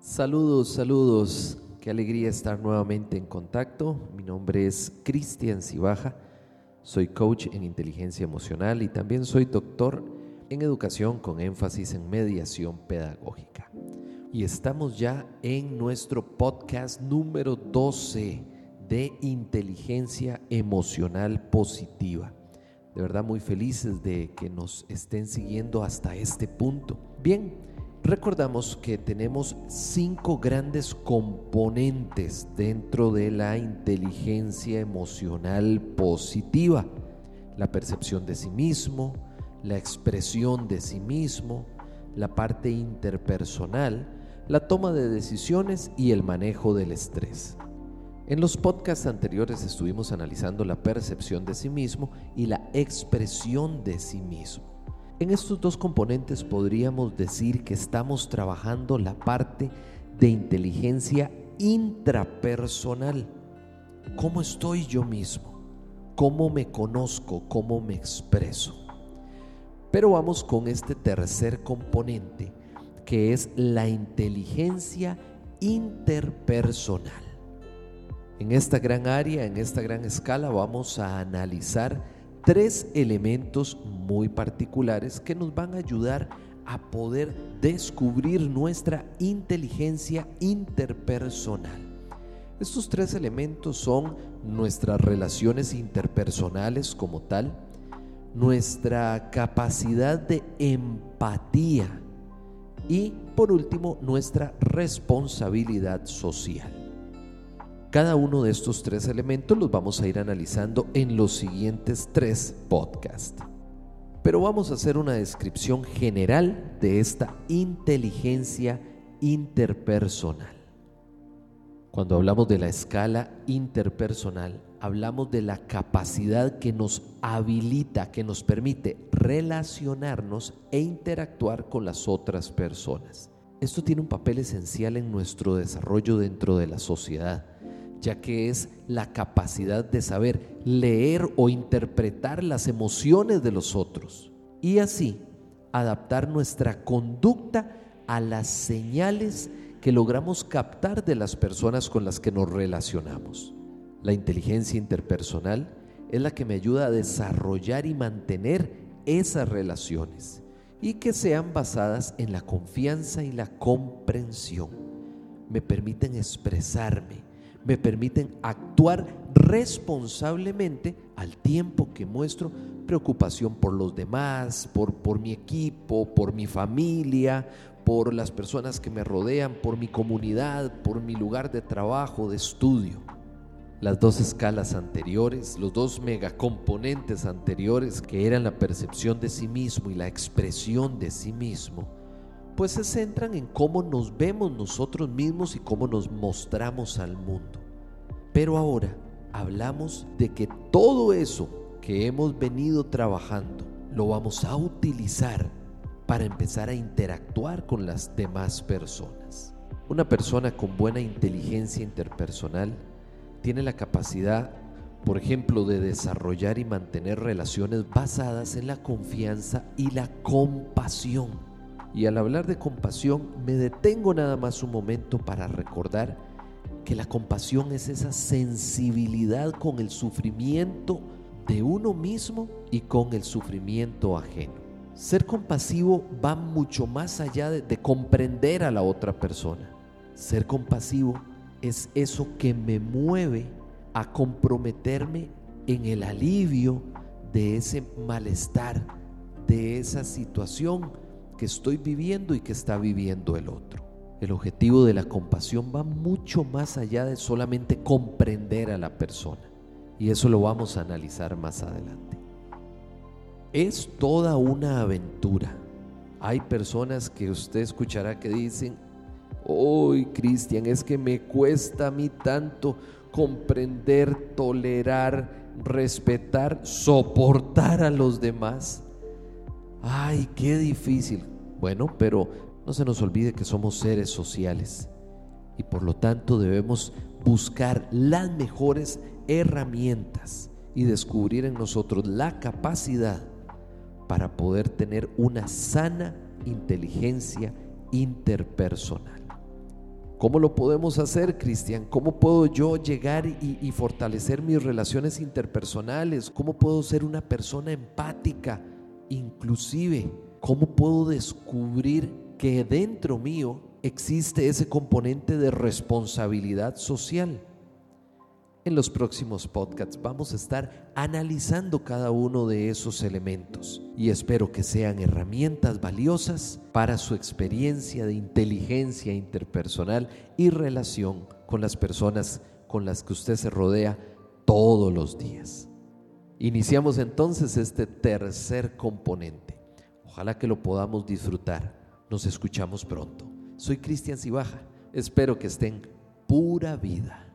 Saludos, saludos. Qué alegría estar nuevamente en contacto. Mi nombre es Cristian Cibaja. Soy coach en inteligencia emocional y también soy doctor en educación con énfasis en mediación pedagógica. Y estamos ya en nuestro podcast número 12 de inteligencia emocional positiva. De verdad muy felices de que nos estén siguiendo hasta este punto. Bien, recordamos que tenemos cinco grandes componentes dentro de la inteligencia emocional positiva. La percepción de sí mismo, la expresión de sí mismo, la parte interpersonal, la toma de decisiones y el manejo del estrés. En los podcasts anteriores estuvimos analizando la percepción de sí mismo y la expresión de sí mismo. En estos dos componentes podríamos decir que estamos trabajando la parte de inteligencia intrapersonal. ¿Cómo estoy yo mismo? ¿Cómo me conozco? ¿Cómo me expreso? Pero vamos con este tercer componente, que es la inteligencia interpersonal. En esta gran área, en esta gran escala, vamos a analizar tres elementos muy particulares que nos van a ayudar a poder descubrir nuestra inteligencia interpersonal. Estos tres elementos son nuestras relaciones interpersonales como tal, nuestra capacidad de empatía y por último nuestra responsabilidad social. Cada uno de estos tres elementos los vamos a ir analizando en los siguientes tres podcasts. Pero vamos a hacer una descripción general de esta inteligencia interpersonal. Cuando hablamos de la escala interpersonal, hablamos de la capacidad que nos habilita, que nos permite relacionarnos e interactuar con las otras personas. Esto tiene un papel esencial en nuestro desarrollo dentro de la sociedad ya que es la capacidad de saber leer o interpretar las emociones de los otros y así adaptar nuestra conducta a las señales que logramos captar de las personas con las que nos relacionamos. La inteligencia interpersonal es la que me ayuda a desarrollar y mantener esas relaciones y que sean basadas en la confianza y la comprensión. Me permiten expresarme, me permiten actuar responsablemente al tiempo que muestro preocupación por los demás, por, mi equipo, por mi familia, por las personas que me rodean, por mi comunidad, por mi lugar de trabajo, de estudio. Las dos escalas anteriores, los dos megacomponentes anteriores que eran la percepción de sí mismo y la expresión de sí mismo, pues se centran en cómo nos vemos nosotros mismos y cómo nos mostramos al mundo. Pero ahora hablamos de que todo eso que hemos venido trabajando lo vamos a utilizar para empezar a interactuar con las demás personas. Una persona con buena inteligencia interpersonal tiene la capacidad, por ejemplo, de desarrollar y mantener relaciones basadas en la confianza y la compasión y al hablar de compasión, me detengo nada más un momento para recordar que la compasión es esa sensibilidad con el sufrimiento de uno mismo y con el sufrimiento ajeno. Ser compasivo va mucho más allá de, de, comprender a la otra persona. Ser compasivo es eso que me mueve a comprometerme en el alivio de ese malestar, de esa situación que estoy viviendo y que está viviendo el otro. El objetivo de la compasión va mucho más allá de solamente comprender a la persona. Y eso lo vamos a analizar más adelante. Es toda una aventura. Hay personas que usted escuchará que dicen, hoy Cristian, es que me cuesta a mí tanto comprender, tolerar, respetar, soportar a los demás. Ay, qué difícil. Bueno, pero no se nos olvide que somos seres sociales y por lo tanto debemos buscar las mejores herramientas y descubrir en nosotros la capacidad para poder tener una sana inteligencia interpersonal. ¿Cómo lo podemos hacer, Cristian? ¿Cómo puedo yo llegar y, y, fortalecer mis relaciones interpersonales? ¿Cómo puedo ser una persona empática? Inclusive, ¿cómo puedo descubrir que dentro mío existe ese componente de responsabilidad social? En los próximos podcasts vamos a estar analizando cada uno de esos elementos y espero que sean herramientas valiosas para su experiencia de inteligencia interpersonal y relación con las personas con las que usted se rodea todos los días. Iniciamos entonces este tercer componente. Ojalá que lo podamos disfrutar. Nos escuchamos pronto. Soy Cristian Cibaja. Espero que estén pura vida.